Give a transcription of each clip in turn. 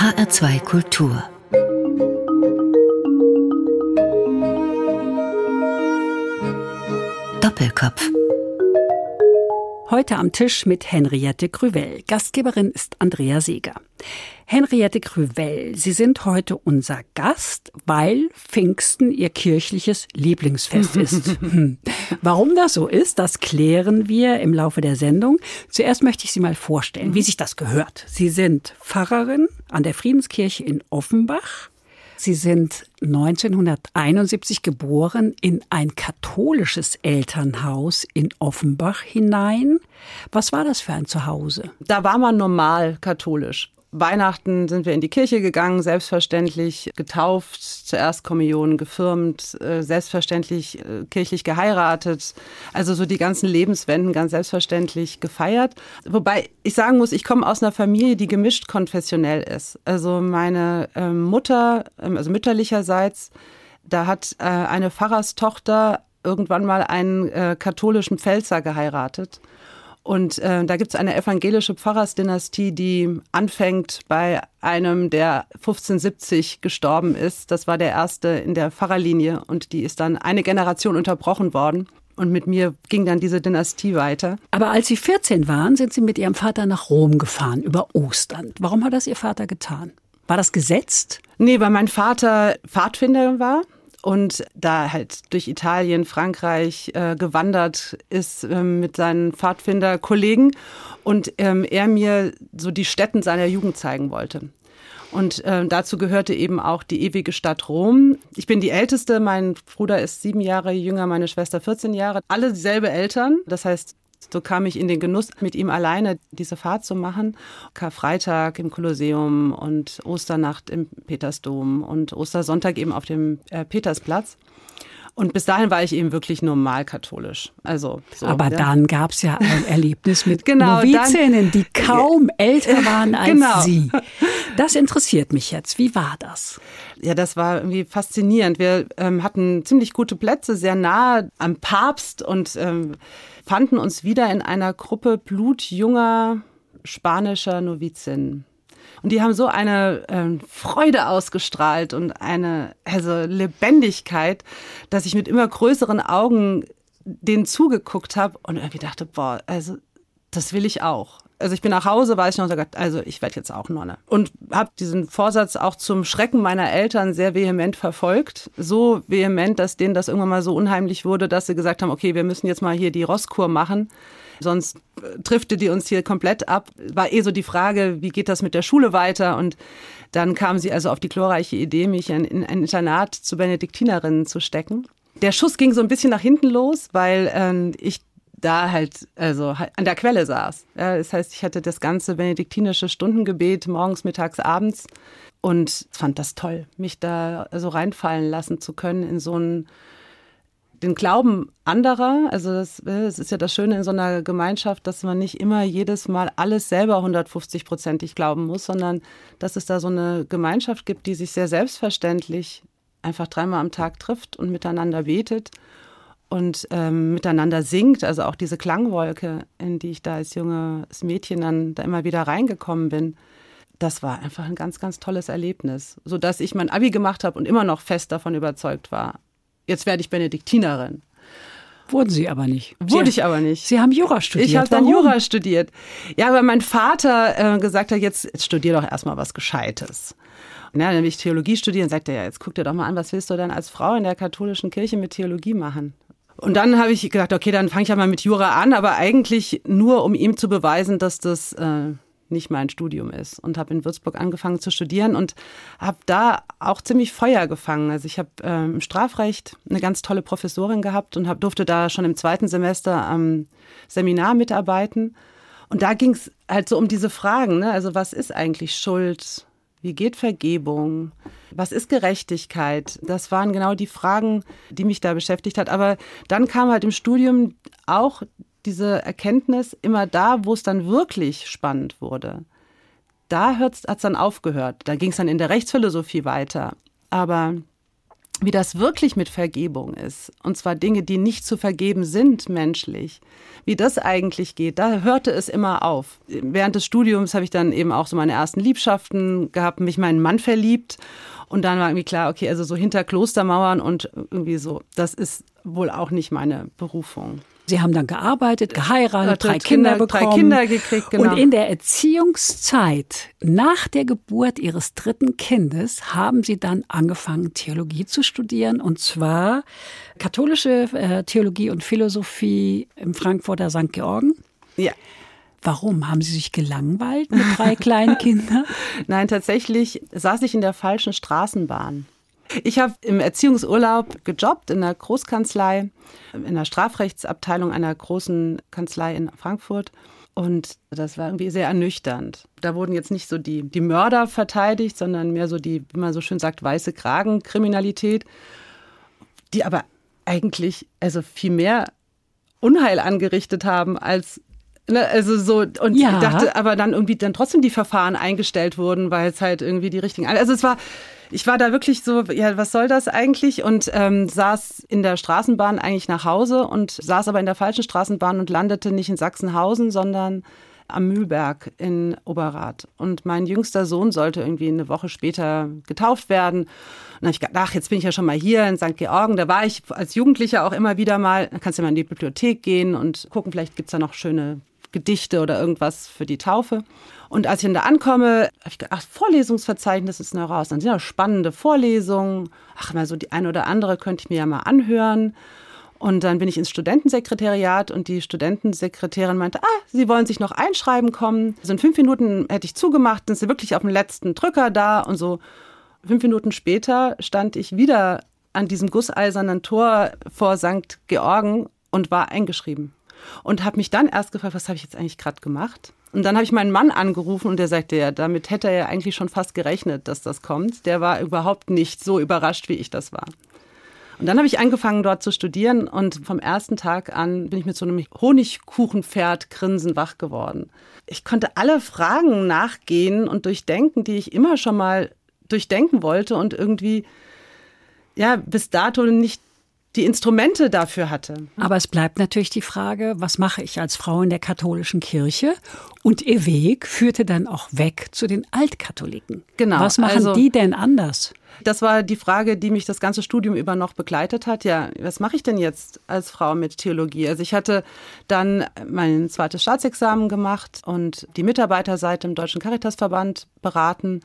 HR2 Kultur Doppelkopf Heute am Tisch mit Henriette Krüvel. Gastgeberin ist Andrea Seeger. Henriette Krüvel, Sie sind heute unser Gast, weil Pfingsten Ihr kirchliches Lieblingsfest ist. Warum das so ist, das klären wir im Laufe der Sendung. Zuerst möchte ich Sie mal vorstellen, wie sich das gehört. Sie sind Pfarrerin an der Friedenskirche in Offenbach. Sie sind 1971 geboren in ein katholisches Elternhaus in Offenbach hinein. Was war das für ein Zuhause? Da war man normal katholisch. Weihnachten sind wir in die Kirche gegangen, selbstverständlich getauft, zuerst Kommunion gefirmt, äh, selbstverständlich äh, kirchlich geheiratet. Also so die ganzen Lebenswenden ganz selbstverständlich gefeiert. Wobei ich sagen muss, ich komme aus einer Familie, die gemischt konfessionell ist. Also meine ähm, Mutter, ähm, also mütterlicherseits, da hat äh, eine Pfarrerstochter irgendwann mal einen katholischen Pfälzer geheiratet. Und äh, da gibt es eine evangelische Pfarrersdynastie, die anfängt bei einem, der 1570 gestorben ist. Das war der erste in der Pfarrerlinie und die ist dann eine Generation unterbrochen worden. Und mit mir ging dann diese Dynastie weiter. Aber als Sie 14 waren, sind Sie mit Ihrem Vater nach Rom gefahren über Ostern. Warum hat das Ihr Vater getan? War das gesetzt? Nee, weil mein Vater Pfadfinder war und da halt durch Italien, Frankreich äh, gewandert ist ähm, mit seinen Pfadfinderkollegen und ähm, er mir so die Städten seiner Jugend zeigen wollte. Und äh, dazu gehörte eben auch die ewige Stadt Rom. Ich bin die Älteste, mein Bruder ist sieben Jahre jünger, meine Schwester 14 Jahre. Alle dieselbe Eltern. Das heißt, so kam ich in den Genuss, mit ihm alleine diese Fahrt zu machen. Karfreitag im Kolosseum und Osternacht im Petersdom und Ostersonntag eben auf dem äh, Petersplatz. Und bis dahin war ich eben wirklich normal katholisch. Also, so, Aber ja. dann gab es ja ein Erlebnis mit genau, Novizinnen, die kaum älter waren als genau. Sie. Das interessiert mich jetzt. Wie war das? Ja, das war irgendwie faszinierend. Wir ähm, hatten ziemlich gute Plätze, sehr nah am Papst und ähm, fanden uns wieder in einer Gruppe blutjunger spanischer Novizinnen. Und die haben so eine äh, Freude ausgestrahlt und eine also Lebendigkeit, dass ich mit immer größeren Augen denen zugeguckt habe und irgendwie dachte, boah, also das will ich auch. Also ich bin nach Hause, weiß ich noch, also ich werde jetzt auch Nonne. Und habe diesen Vorsatz auch zum Schrecken meiner Eltern sehr vehement verfolgt. So vehement, dass denen das irgendwann mal so unheimlich wurde, dass sie gesagt haben, okay, wir müssen jetzt mal hier die Rosskur machen. Sonst äh, triffte die uns hier komplett ab. War eh so die Frage, wie geht das mit der Schule weiter? Und dann kamen sie also auf die glorreiche Idee, mich in, in ein Internat zu Benediktinerinnen zu stecken. Der Schuss ging so ein bisschen nach hinten los, weil äh, ich da halt also an der Quelle saß. Ja, das heißt, ich hatte das ganze benediktinische Stundengebet morgens, mittags, abends und fand das toll, mich da so reinfallen lassen zu können in so einen den Glauben anderer. Also das, das ist ja das Schöne in so einer Gemeinschaft, dass man nicht immer jedes Mal alles selber 150-prozentig glauben muss, sondern dass es da so eine Gemeinschaft gibt, die sich sehr selbstverständlich einfach dreimal am Tag trifft und miteinander betet und ähm, miteinander singt, also auch diese Klangwolke, in die ich da als junges Mädchen dann da immer wieder reingekommen bin, das war einfach ein ganz, ganz tolles Erlebnis, sodass ich mein Abi gemacht habe und immer noch fest davon überzeugt war, jetzt werde ich Benediktinerin. Wurden Sie aber nicht. Wurde Sie, ich aber nicht. Sie haben Jura studiert. Ich habe dann Jura studiert. Ja, weil mein Vater äh, gesagt hat, jetzt, jetzt studier doch erstmal was Gescheites. Und ja, dann will ich Theologie studieren, sagt er ja, jetzt guck dir doch mal an, was willst du dann als Frau in der katholischen Kirche mit Theologie machen? Und dann habe ich gedacht, okay, dann fange ich ja mal mit Jura an, aber eigentlich nur, um ihm zu beweisen, dass das äh, nicht mein Studium ist. Und habe in Würzburg angefangen zu studieren und habe da auch ziemlich Feuer gefangen. Also ich habe äh, im Strafrecht eine ganz tolle Professorin gehabt und hab, durfte da schon im zweiten Semester am Seminar mitarbeiten. Und da ging es halt so um diese Fragen, ne? also was ist eigentlich Schuld? Wie geht Vergebung? Was ist Gerechtigkeit? Das waren genau die Fragen, die mich da beschäftigt hat. Aber dann kam halt im Studium auch diese Erkenntnis immer da, wo es dann wirklich spannend wurde. Da hat es dann aufgehört. Da ging es dann in der Rechtsphilosophie weiter. Aber wie das wirklich mit Vergebung ist. Und zwar Dinge, die nicht zu vergeben sind menschlich. Wie das eigentlich geht, da hörte es immer auf. Während des Studiums habe ich dann eben auch so meine ersten Liebschaften gehabt, mich meinen Mann verliebt. Und dann war irgendwie klar, okay, also so hinter Klostermauern und irgendwie so, das ist wohl auch nicht meine Berufung. Sie haben dann gearbeitet, geheiratet, drei Kinder, Kinder bekommen. Drei Kinder gekriegt, genau. Und in der Erziehungszeit nach der Geburt Ihres dritten Kindes haben Sie dann angefangen, Theologie zu studieren. Und zwar katholische äh, Theologie und Philosophie im Frankfurter St. Georgen. Ja. Warum? Haben Sie sich gelangweilt mit drei kleinen Kindern? Nein, tatsächlich saß ich in der falschen Straßenbahn. Ich habe im Erziehungsurlaub gejobbt in einer Großkanzlei, in der Strafrechtsabteilung einer großen Kanzlei in Frankfurt. Und das war irgendwie sehr ernüchternd. Da wurden jetzt nicht so die, die Mörder verteidigt, sondern mehr so die, wie man so schön sagt, weiße Kragenkriminalität, die aber eigentlich also viel mehr Unheil angerichtet haben als Ne, also so, und ja. ich dachte, aber dann irgendwie dann trotzdem die Verfahren eingestellt wurden, weil es halt irgendwie die richtigen. Also es war, ich war da wirklich so, ja, was soll das eigentlich? Und ähm, saß in der Straßenbahn eigentlich nach Hause und saß aber in der falschen Straßenbahn und landete nicht in Sachsenhausen, sondern am Mühlberg in Oberrat. Und mein jüngster Sohn sollte irgendwie eine Woche später getauft werden. Und dann habe ich gedacht, ach, jetzt bin ich ja schon mal hier in St. Georgen. Da war ich als Jugendlicher auch immer wieder mal. Da kannst du mal in die Bibliothek gehen und gucken, vielleicht gibt es da noch schöne Gedichte oder irgendwas für die Taufe. Und als ich dann da ankomme, habe ich gedacht, ach, Vorlesungsverzeichnis ist noch raus. Dann sind ja spannende Vorlesungen. Ach, mal so die eine oder andere könnte ich mir ja mal anhören. Und dann bin ich ins Studentensekretariat und die Studentensekretärin meinte, ah, Sie wollen sich noch einschreiben kommen. So in fünf Minuten hätte ich zugemacht, sind Sie wirklich auf dem letzten Drücker da und so. Fünf Minuten später stand ich wieder an diesem gusseisernen Tor vor St. Georgen und war eingeschrieben und habe mich dann erst gefragt, was habe ich jetzt eigentlich gerade gemacht? Und dann habe ich meinen Mann angerufen und der sagte, ja, damit hätte er ja eigentlich schon fast gerechnet, dass das kommt. Der war überhaupt nicht so überrascht, wie ich das war. Und dann habe ich angefangen, dort zu studieren und vom ersten Tag an bin ich mit so einem Honigkuchenpferd grinsend wach geworden. Ich konnte alle Fragen nachgehen und durchdenken, die ich immer schon mal durchdenken wollte und irgendwie ja bis dato nicht die Instrumente dafür hatte. Aber es bleibt natürlich die Frage, was mache ich als Frau in der katholischen Kirche? Und ihr Weg führte dann auch weg zu den Altkatholiken. Genau. Was machen also, die denn anders? Das war die Frage, die mich das ganze Studium über noch begleitet hat. Ja, was mache ich denn jetzt als Frau mit Theologie? Also ich hatte dann mein zweites Staatsexamen gemacht und die Mitarbeiterseite im Deutschen Caritasverband beraten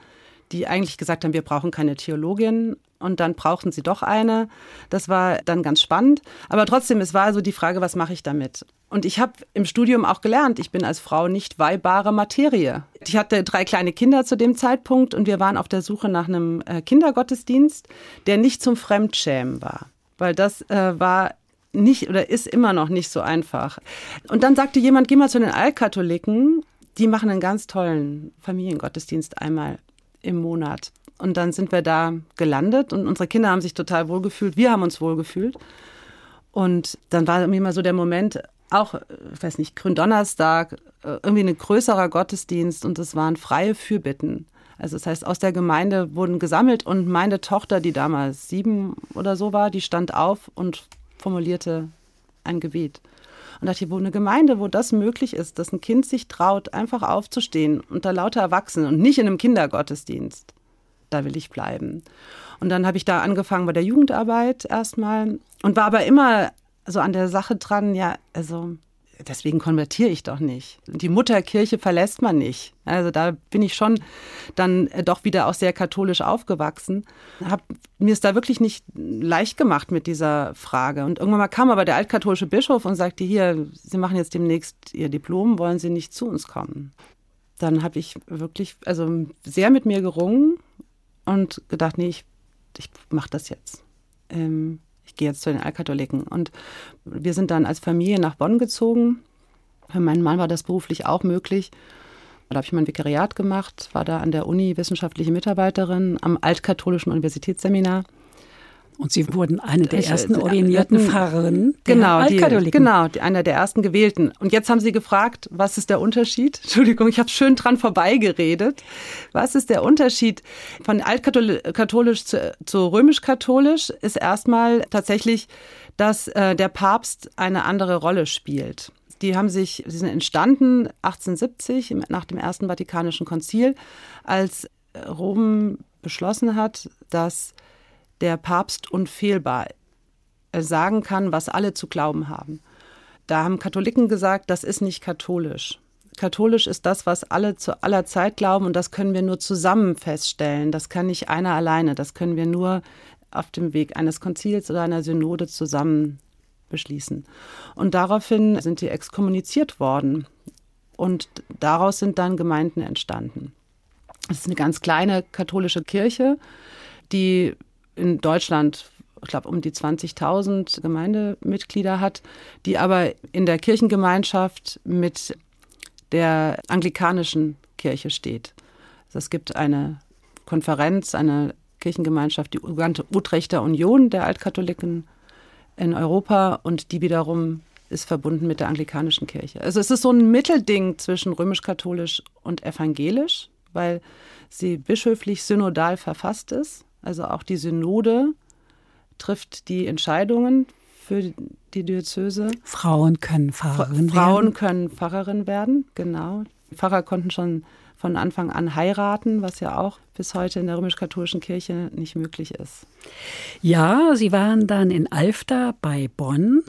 die eigentlich gesagt haben, wir brauchen keine Theologin. Und dann brauchten sie doch eine. Das war dann ganz spannend. Aber trotzdem, es war so die Frage, was mache ich damit? Und ich habe im Studium auch gelernt, ich bin als Frau nicht weihbare Materie. Ich hatte drei kleine Kinder zu dem Zeitpunkt und wir waren auf der Suche nach einem äh, Kindergottesdienst, der nicht zum Fremdschämen war. Weil das äh, war nicht oder ist immer noch nicht so einfach. Und dann sagte jemand, geh mal zu den Altkatholiken, die machen einen ganz tollen Familiengottesdienst einmal im Monat. Und dann sind wir da gelandet und unsere Kinder haben sich total wohlgefühlt. Wir haben uns wohlgefühlt. Und dann war irgendwie mal so der Moment, auch, ich weiß nicht, Gründonnerstag, äh, irgendwie ein größerer Gottesdienst und es waren freie Fürbitten. Also das heißt, aus der Gemeinde wurden gesammelt und meine Tochter, die damals sieben oder so war, die stand auf und formulierte ein Gebet. Und dachte, wo eine Gemeinde, wo das möglich ist, dass ein Kind sich traut, einfach aufzustehen unter lauter Erwachsenen und nicht in einem Kindergottesdienst, da will ich bleiben. Und dann habe ich da angefangen bei der Jugendarbeit erstmal und war aber immer so an der Sache dran, ja, also deswegen konvertiere ich doch nicht. Die Mutterkirche verlässt man nicht. Also da bin ich schon dann äh, doch wieder auch sehr katholisch aufgewachsen. Hab mir es da wirklich nicht leicht gemacht mit dieser Frage. Und irgendwann mal kam aber der altkatholische Bischof und sagte, hier, Sie machen jetzt demnächst Ihr Diplom, wollen Sie nicht zu uns kommen? Dann habe ich wirklich also sehr mit mir gerungen und gedacht, nee, ich, ich mache das jetzt. Ähm, ich gehe jetzt zu den Altkatholiken. Und wir sind dann als Familie nach Bonn gezogen. Für meinen Mann war das beruflich auch möglich. Da habe ich mein Vikariat gemacht, war da an der Uni wissenschaftliche Mitarbeiterin am Altkatholischen Universitätsseminar. Und Sie wurden eine der ersten ordinierten Pfarrerinnen der genau, die, genau, die, einer der ersten gewählten. Und jetzt haben Sie gefragt, was ist der Unterschied? Entschuldigung, ich habe schön dran vorbeigeredet. Was ist der Unterschied von altkatholisch zu, zu römisch-katholisch? Ist erstmal tatsächlich, dass äh, der Papst eine andere Rolle spielt. Die haben sich, sie sind entstanden 1870 nach dem Ersten Vatikanischen Konzil, als Rom beschlossen hat, dass der Papst unfehlbar sagen kann, was alle zu glauben haben. Da haben Katholiken gesagt, das ist nicht katholisch. Katholisch ist das, was alle zu aller Zeit glauben und das können wir nur zusammen feststellen. Das kann nicht einer alleine, das können wir nur auf dem Weg eines Konzils oder einer Synode zusammen beschließen. Und daraufhin sind die exkommuniziert worden und daraus sind dann Gemeinden entstanden. Es ist eine ganz kleine katholische Kirche, die in Deutschland, ich glaube, um die 20.000 Gemeindemitglieder hat, die aber in der Kirchengemeinschaft mit der anglikanischen Kirche steht. Also es gibt eine Konferenz, eine Kirchengemeinschaft, die Utrechter Union der Altkatholiken in Europa und die wiederum ist verbunden mit der anglikanischen Kirche. Also es ist so ein Mittelding zwischen römisch-katholisch und evangelisch, weil sie bischöflich synodal verfasst ist. Also auch die Synode trifft die Entscheidungen für die Diözese. Frauen können Pfarrerin werden. Frauen können Pfarrerin werden, genau. Pfarrer konnten schon von Anfang an heiraten, was ja auch bis heute in der römisch-katholischen Kirche nicht möglich ist. Ja, Sie waren dann in Alfter bei Bonn.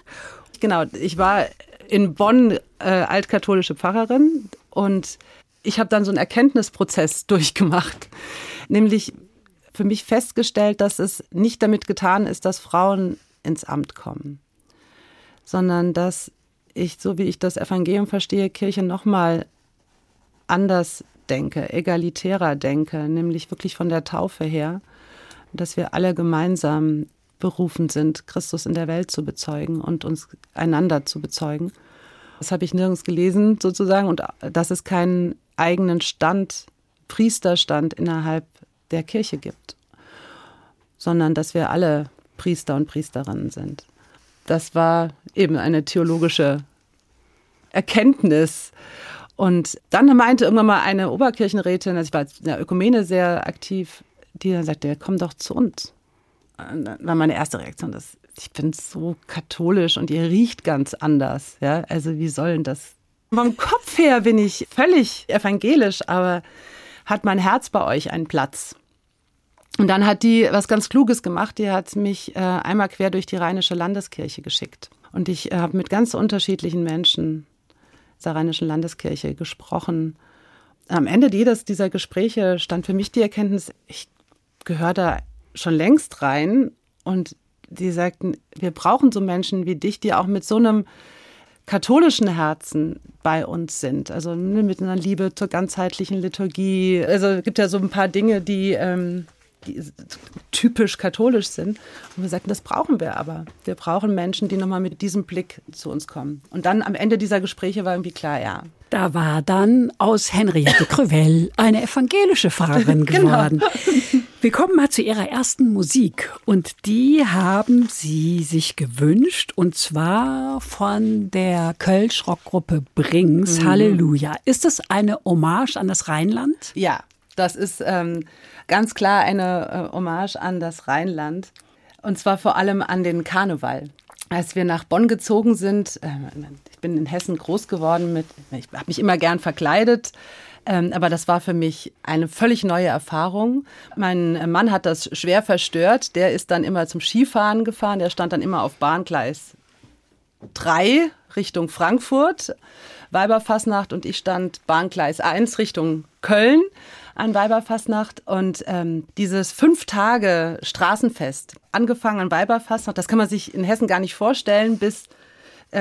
Genau, ich war in Bonn äh, altkatholische Pfarrerin und ich habe dann so einen Erkenntnisprozess durchgemacht, nämlich für mich festgestellt, dass es nicht damit getan ist, dass Frauen ins Amt kommen, sondern dass ich, so wie ich das Evangelium verstehe, Kirche nochmal anders denke, egalitärer denke, nämlich wirklich von der Taufe her, dass wir alle gemeinsam berufen sind, Christus in der Welt zu bezeugen und uns einander zu bezeugen. Das habe ich nirgends gelesen sozusagen und dass es keinen eigenen Stand, Priesterstand innerhalb der Kirche gibt, sondern dass wir alle Priester und Priesterinnen sind. Das war eben eine theologische Erkenntnis. Und dann meinte irgendwann mal eine Oberkirchenrätin, also ich war in der Ökumene sehr aktiv, die dann sagte, komm doch zu uns. Und dann war meine erste Reaktion, dass ich bin so katholisch und ihr riecht ganz anders. Ja, also wie soll denn das? Vom Kopf her bin ich völlig evangelisch, aber hat mein Herz bei euch einen Platz? Und dann hat die was ganz Kluges gemacht. Die hat mich äh, einmal quer durch die Rheinische Landeskirche geschickt. Und ich äh, habe mit ganz unterschiedlichen Menschen der Rheinischen Landeskirche gesprochen. Am Ende jedes dieser Gespräche stand für mich die Erkenntnis, ich gehöre da schon längst rein. Und die sagten, wir brauchen so Menschen wie dich, die auch mit so einem katholischen Herzen bei uns sind. Also ne, mit einer Liebe zur ganzheitlichen Liturgie. Also es gibt ja so ein paar Dinge, die, ähm, die typisch katholisch sind. Und wir sagten, das brauchen wir aber. Wir brauchen Menschen, die nochmal mit diesem Blick zu uns kommen. Und dann am Ende dieser Gespräche war irgendwie klar, ja. Da war dann aus Henriette Crevel eine evangelische Pfarrerin genau. geworden. Genau. Wir kommen mal zu ihrer ersten Musik. Und die haben sie sich gewünscht. Und zwar von der Kölsch-Rockgruppe Brings. Mhm. Halleluja. Ist das eine Hommage an das Rheinland? Ja, das ist ähm, ganz klar eine äh, Hommage an das Rheinland. Und zwar vor allem an den Karneval. Als wir nach Bonn gezogen sind, äh, ich bin in Hessen groß geworden mit, ich habe mich immer gern verkleidet, aber das war für mich eine völlig neue Erfahrung. Mein Mann hat das schwer verstört. Der ist dann immer zum Skifahren gefahren. Der stand dann immer auf Bahngleis 3 Richtung Frankfurt, Weiberfassnacht, und ich stand Bahngleis 1 Richtung Köln an Weiberfastnacht und ähm, dieses fünf Tage Straßenfest, angefangen an Weiberfastnacht, das kann man sich in Hessen gar nicht vorstellen, bis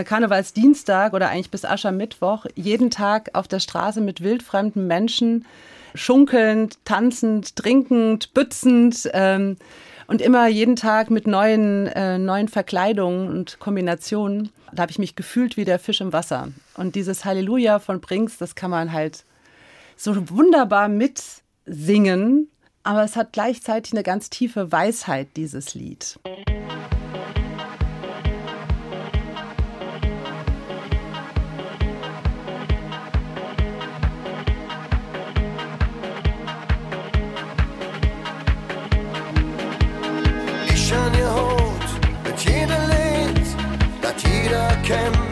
Karnevalsdienstag oder eigentlich bis Aschermittwoch, jeden Tag auf der Straße mit wildfremden Menschen, schunkelnd, tanzend, trinkend, bützend ähm, und immer jeden Tag mit neuen, äh, neuen Verkleidungen und Kombinationen. Da habe ich mich gefühlt wie der Fisch im Wasser. Und dieses Halleluja von Brinks, das kann man halt so wunderbar mitsingen. aber es hat gleichzeitig eine ganz tiefe Weisheit, dieses Lied. Ich jeder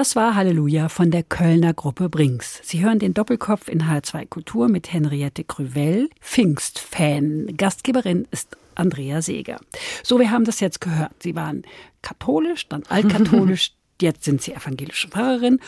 Das war Halleluja von der Kölner Gruppe Brings. Sie hören den Doppelkopf in H2 Kultur mit Henriette Krüvel, Pfingstfan. Gastgeberin ist Andrea Seeger. So, wir haben das jetzt gehört. Sie waren katholisch, dann altkatholisch, jetzt sind Sie evangelische Pfarrerin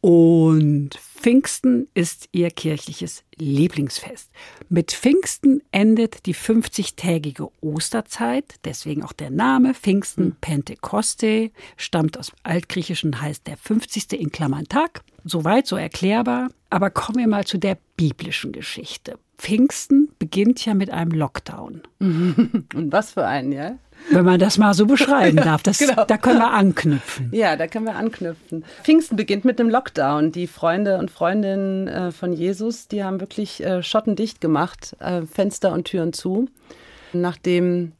und Pfingsten ist ihr kirchliches Lieblingsfest. Mit Pfingsten endet die 50-tägige Osterzeit, deswegen auch der Name Pfingsten Pentekoste, stammt aus Altgriechischen, heißt der 50. in Klammern Tag. Soweit so erklärbar. Aber kommen wir mal zu der biblischen Geschichte. Pfingsten beginnt ja mit einem Lockdown. Und was für einen, ja? Wenn man das mal so beschreiben darf. Das, Genau. Da können wir anknüpfen. Ja, da können wir anknüpfen. Pfingsten beginnt mit einem Lockdown. Die Freunde und Freundinnen äh, von Jesus, die haben wirklich äh, schottendicht gemacht, äh, Fenster und Türen zu, nachdem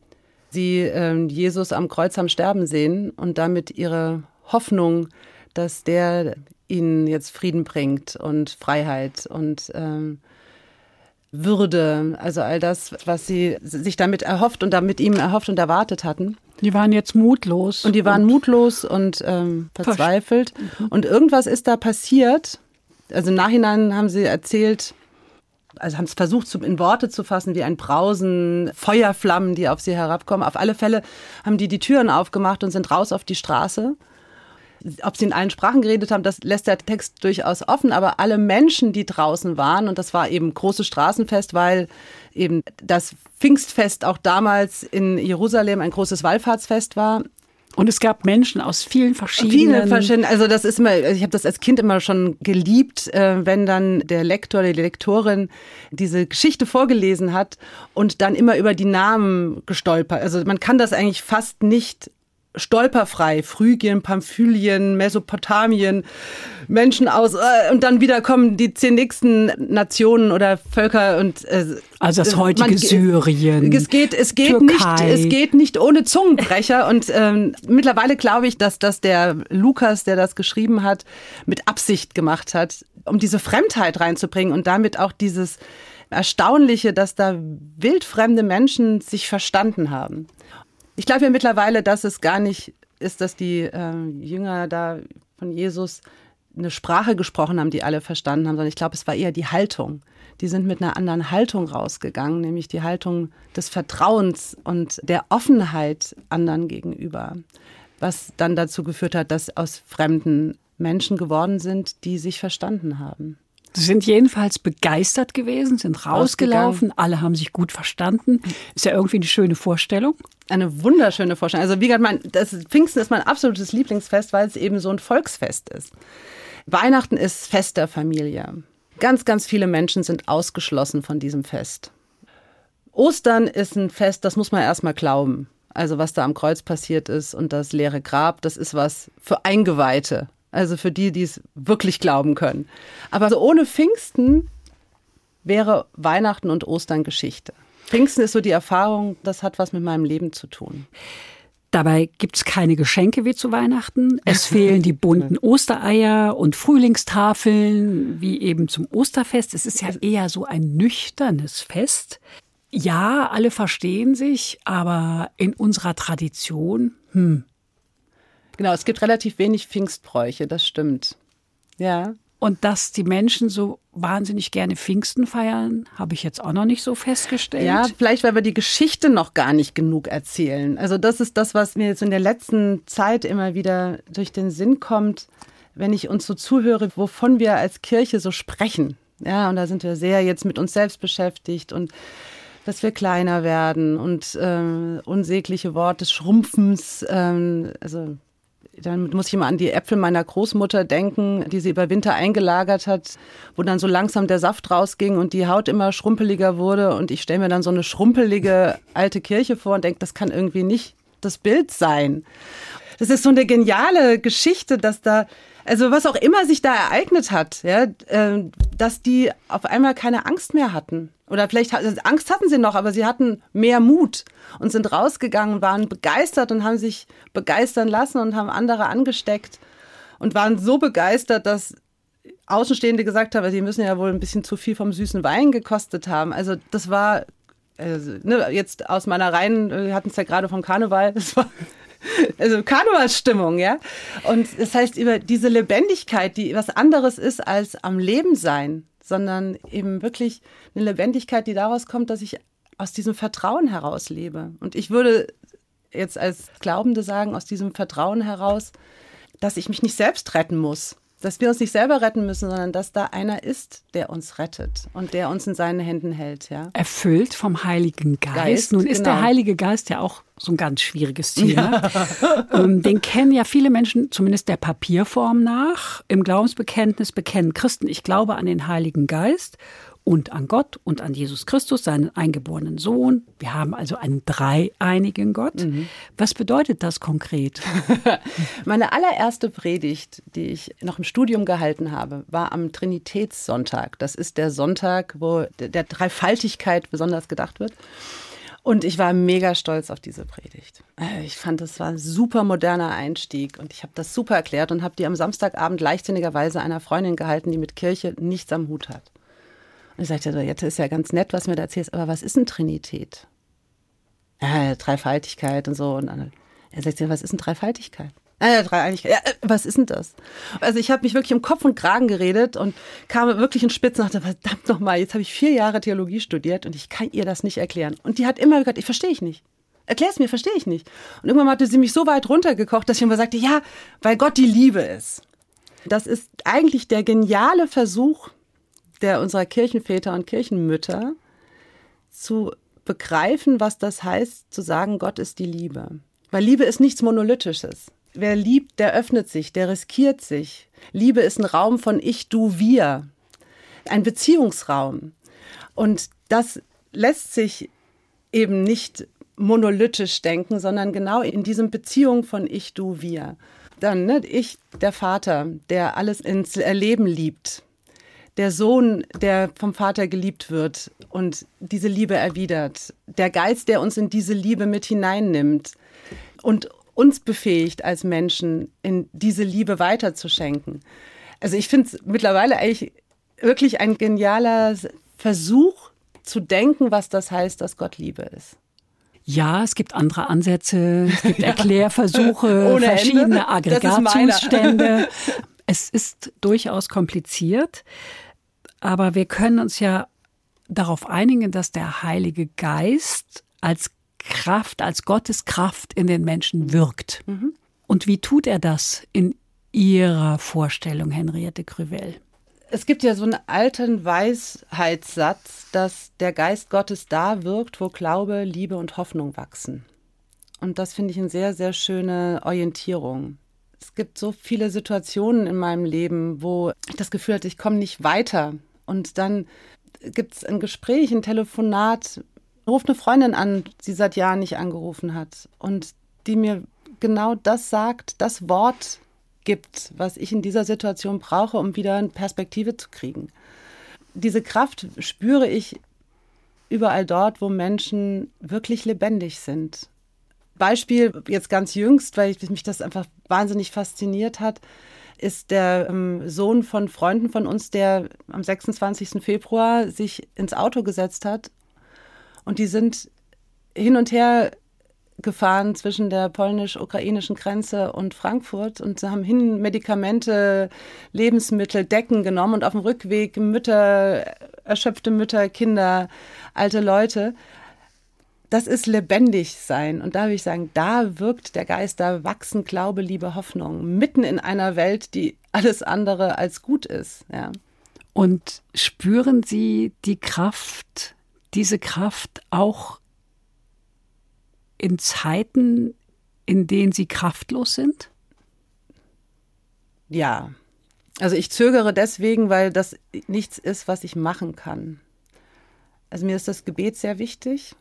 sie äh, Jesus am Kreuz am Sterben sehen und damit ihre Hoffnung, dass der ihnen jetzt Frieden bringt und Freiheit und ähm, Würde, also all das, was sie sich damit erhofft und damit ihm erhofft und erwartet hatten. Die waren jetzt mutlos. Und die waren mutlos und ähm, verzweifelt. Und irgendwas ist da passiert. Also im Nachhinein haben sie erzählt, also haben es versucht, in Worte zu fassen, wie ein Brausen, Feuerflammen, die auf sie herabkommen. Auf alle Fälle haben die die Türen aufgemacht und sind raus auf die Straße. Ob sie in allen Sprachen geredet haben, das lässt der Text durchaus offen, aber alle Menschen, die draußen waren, und das war eben großes Straßenfest, weil eben das Pfingstfest auch damals in Jerusalem ein großes Wallfahrtsfest war, Und es gab Menschen aus vielen verschiedenen. Viele verschiedene, also das ist immer, ich habe das als Kind immer schon geliebt, äh, wenn dann der Lektor, die Lektorin diese Geschichte vorgelesen hat und dann immer über die Namen gestolpert. Also man kann das eigentlich fast nicht stolperfrei. Phrygien, Pamphylien, Mesopotamien, Menschen aus äh, und dann wieder kommen die zehn nächsten Nationen oder Völker und äh, Also das äh, heutige Syrien, Es geht, es geht nicht, Türkei. es geht nicht ohne Zungenbrecher und ähm, mittlerweile glaube ich, dass das der Lukas, der das geschrieben hat, mit Absicht gemacht hat, um diese Fremdheit reinzubringen und damit auch dieses Erstaunliche, dass da wildfremde Menschen sich verstanden haben. Ich glaube ja mittlerweile, dass es gar nicht ist, dass die äh, Jünger da von Jesus eine Sprache gesprochen haben, die alle verstanden haben, sondern ich glaube, es war eher die Haltung. Die sind mit einer anderen Haltung rausgegangen, nämlich die Haltung des Vertrauens und der Offenheit anderen gegenüber, was dann dazu geführt hat, dass aus Fremden Menschen geworden sind, die sich verstanden haben. Sie sind jedenfalls begeistert gewesen, sind rausgelaufen, alle haben sich gut verstanden. Ist ja irgendwie eine schöne Vorstellung. Eine wunderschöne Vorstellung. Also wie gesagt, mein, das Pfingsten ist mein absolutes Lieblingsfest, weil es eben so ein Volksfest ist. Weihnachten ist Fest der Familie. Ganz, ganz viele Menschen sind ausgeschlossen von diesem Fest. Ostern ist ein Fest, das muss man erstmal glauben. Also was da am Kreuz passiert ist und das leere Grab, das ist was für Eingeweihte. Also für die, die es wirklich glauben können. Aber so ohne Pfingsten wäre Weihnachten und Ostern Geschichte. Pfingsten ist so die Erfahrung, das hat was mit meinem Leben zu tun. Dabei gibt's keine Geschenke wie zu Weihnachten. Es fehlen die bunten Ostereier und Frühlingstafeln wie eben zum Osterfest. Es ist ja eher so ein nüchternes Fest. Ja, alle verstehen sich, aber in unserer Tradition, hm. Genau, es gibt relativ wenig Pfingstbräuche, das stimmt. Ja. Und dass die Menschen so wahnsinnig gerne Pfingsten feiern, habe ich jetzt auch noch nicht so festgestellt. Ja, vielleicht, weil wir die Geschichte noch gar nicht genug erzählen. Also das ist das, was mir jetzt in der letzten Zeit immer wieder durch den Sinn kommt, wenn ich uns so zuhöre, wovon wir als Kirche so sprechen. Ja, und da sind wir sehr jetzt mit uns selbst beschäftigt und dass wir kleiner werden und äh, unsägliche Wort des Schrumpfens, ähm, also dann muss ich immer an die Äpfel meiner Großmutter denken, die sie über Winter eingelagert hat, wo dann so langsam der Saft rausging und die Haut immer schrumpeliger wurde. Und ich stelle mir dann so eine schrumpelige alte Kirche vor und denke, das kann irgendwie nicht das Bild sein. Das ist so eine geniale Geschichte, dass da, also was auch immer sich da ereignet hat, ja, äh, dass die auf einmal keine Angst mehr hatten. Oder vielleicht hat- Angst hatten sie noch, aber sie hatten mehr Mut und sind rausgegangen, waren begeistert und haben sich begeistern lassen und haben andere angesteckt und waren so begeistert, dass Außenstehende gesagt haben, sie müssen ja wohl ein bisschen zu viel vom süßen Wein gekostet haben. Also das war also, ne, jetzt aus meiner Reihen, wir hatten es ja gerade vom Karneval, das war also Karnevalsstimmung, ja. Und das heißt, über diese Lebendigkeit, die was anderes ist als am Leben sein, sondern eben wirklich eine Lebendigkeit, die daraus kommt, dass ich aus diesem Vertrauen heraus lebe. Und ich würde jetzt als Glaubende sagen, aus diesem Vertrauen heraus, dass ich mich nicht selbst retten muss, dass wir uns nicht selber retten müssen, sondern dass da einer ist, der uns rettet und der uns in seinen Händen hält. Ja. Erfüllt vom Heiligen Geist. Geist, Nun ist genau. der Heilige Geist ja auch so ein ganz schwieriges Thema. Ähm, Den kennen ja viele Menschen, zumindest der Papierform nach. Im Glaubensbekenntnis bekennen Christen, ich glaube an den Heiligen Geist und an Gott und an Jesus Christus, seinen eingeborenen Sohn. Wir haben also einen dreieinigen Gott. Was bedeutet das konkret? Meine allererste Predigt, die ich noch im Studium gehalten habe, war am Trinitätssonntag. Das ist der Sonntag, wo der der Dreifaltigkeit besonders gedacht wird. Und ich war mega stolz auf diese Predigt. Äh, Ich fand, das war ein super moderner Einstieg und ich habe das super erklärt und habe die am Samstagabend leichtsinnigerweise einer Freundin gehalten, die mit Kirche nichts am Hut hat. Und ich sagte, so, jetzt ist ja ganz nett, was mir da erzählst, aber was ist denn Trinität? Ja, Dreifaltigkeit und so. Und dann, er sagt, ja, was ist denn Dreifaltigkeit? Äh, Dreieinigkeit. Ja, äh, was ist denn das? Also ich habe mich wirklich um Kopf und Kragen geredet und kam wirklich in Spitzen und dachte, verdammt nochmal, jetzt habe ich vier Jahre Theologie studiert und ich kann ihr das nicht erklären. Und die hat immer gesagt, ich verstehe ich nicht. Erklär es mir, verstehe ich nicht. Und irgendwann hatte sie mich so weit runtergekocht, dass ich immer sagte, ja, weil Gott die Liebe ist. Das ist eigentlich der geniale Versuch der unserer Kirchenväter und Kirchenmütter zu begreifen, was das heißt, zu sagen, Gott ist die Liebe. Weil Liebe ist nichts Monolithisches. Wer liebt, der öffnet sich, der riskiert sich. Liebe ist ein Raum von Ich, Du, Wir. Ein Beziehungsraum. Und das lässt sich eben nicht monolithisch denken, sondern genau in diesem Beziehung von Ich, Du, Wir. Dann, ne, ich, der Vater, der alles ins Erleben liebt. Der Sohn, der vom Vater geliebt wird und diese Liebe erwidert. Der Geist, der uns in diese Liebe mit hineinnimmt und uns befähigt als Menschen, in diese Liebe weiterzuschenken. Also ich finde es mittlerweile eigentlich wirklich ein genialer Versuch zu denken, was das heißt, dass Gott Liebe ist. Ja, es gibt andere Ansätze, es gibt Erklärversuche, Ohne verschiedene. Aggregatzustände. Es ist durchaus kompliziert, aber wir können uns ja darauf einigen, dass der Heilige Geist als Kraft, als Gottes Kraft in den Menschen wirkt. Und wie tut er das in Ihrer Vorstellung, Henriette Krüvel? Es gibt ja so einen alten Weisheitssatz, dass der Geist Gottes da wirkt, wo Glaube, Liebe und Hoffnung wachsen. Und das finde ich eine sehr, sehr schöne Orientierung. Es gibt so viele Situationen in meinem Leben, wo ich das Gefühl hatte, ich komme nicht weiter. Und dann gibt es ein Gespräch, ein Telefonat, ruft eine Freundin an, die seit Jahren nicht angerufen hat und die mir genau das sagt, das Wort gibt, was ich in dieser Situation brauche, um wieder eine Perspektive zu kriegen. Diese Kraft spüre ich überall dort, wo Menschen wirklich lebendig sind. Beispiel jetzt ganz jüngst, weil ich, mich das einfach wahnsinnig fasziniert hat, ist der ähm, Sohn von Freunden von uns, der am 26. Februar sich ins Auto gesetzt hat und die sind hin und her gefahren zwischen der polnisch-ukrainischen Grenze und Frankfurt und sie haben hin Medikamente, Lebensmittel, Decken genommen und auf dem Rückweg Mütter, erschöpfte Mütter, Kinder, alte Leute. Das ist lebendig sein. Und da würde ich sagen, da wirkt der Geist, da wachsen Glaube, Liebe, Hoffnung, mitten in einer Welt, die alles andere als gut ist. Ja. Und spüren Sie die Kraft, diese Kraft auch in Zeiten, in denen Sie kraftlos sind? Ja. Also ich zögere deswegen, weil das nichts ist, was ich machen kann. Also mir ist das Gebet sehr wichtig,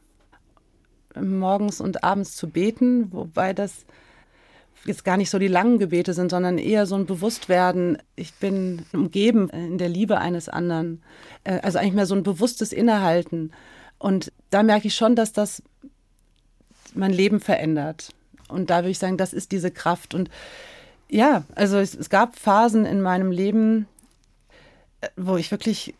morgens und abends zu beten, wobei das jetzt gar nicht so die langen Gebete sind, sondern eher so ein Bewusstwerden, ich bin umgeben in der Liebe eines anderen. Äh, Also eigentlich mehr so ein bewusstes Innehalten. Und da merke ich schon, dass das mein Leben verändert. Und da würde ich sagen, das ist diese Kraft. Und ja, also es, es gab Phasen in meinem Leben, äh, wo ich wirklich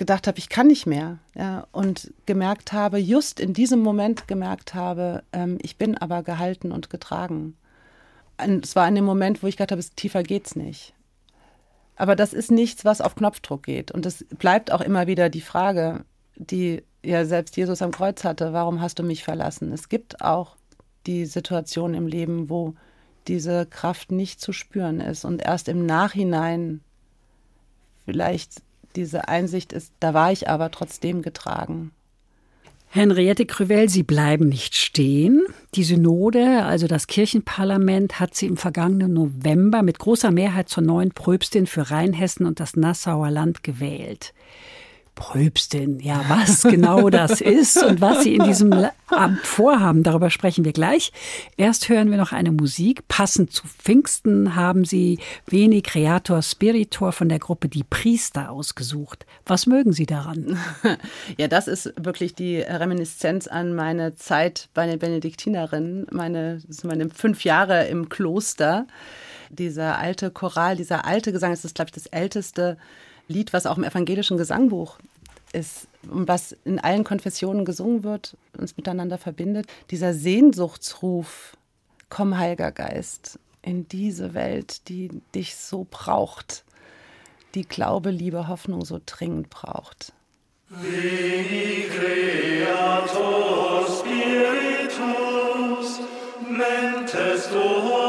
gedacht habe, ich kann nicht mehr. Ja, und gemerkt habe, just in diesem Moment gemerkt habe, ähm, ich bin aber gehalten und getragen. Und es war in dem Moment, wo ich gedacht habe, es, tiefer geht's nicht. Aber das ist nichts, was auf Knopfdruck geht. Und es bleibt auch immer wieder die Frage, die ja selbst Jesus am Kreuz hatte, warum hast du mich verlassen? Es gibt auch die Situation im Leben, wo diese Kraft nicht zu spüren ist und erst im Nachhinein vielleicht diese Einsicht ist, da war ich aber trotzdem getragen. Henriette Crevel, Sie bleiben nicht stehen. Die Synode, also das Kirchenparlament, hat Sie im vergangenen November mit großer Mehrheit zur neuen Pröbstin für Rheinhessen und das Nassauer Land gewählt. Pröbstin, ja, was genau das ist und was Sie in diesem Amt vorhaben, darüber sprechen wir gleich. Erst hören wir noch eine Musik. Passend zu Pfingsten haben Sie Veni Creator Spiritor von der Gruppe Die Priester ausgesucht. Was mögen Sie daran? Ja, das ist wirklich die Reminiszenz an meine Zeit bei den Benediktinerinnen, meine, meine fünf Jahre im Kloster. Dieser alte Choral, dieser alte Gesang, das ist, glaube ich, das älteste Lied, was auch im evangelischen Gesangbuch ist, was in allen Konfessionen gesungen wird, uns miteinander verbindet. Dieser Sehnsuchtsruf, komm, Heiliger Geist, in diese Welt, die dich so braucht, die Glaube, Liebe, Hoffnung so dringend braucht. Veni Creator Spiritus, mentes tuorum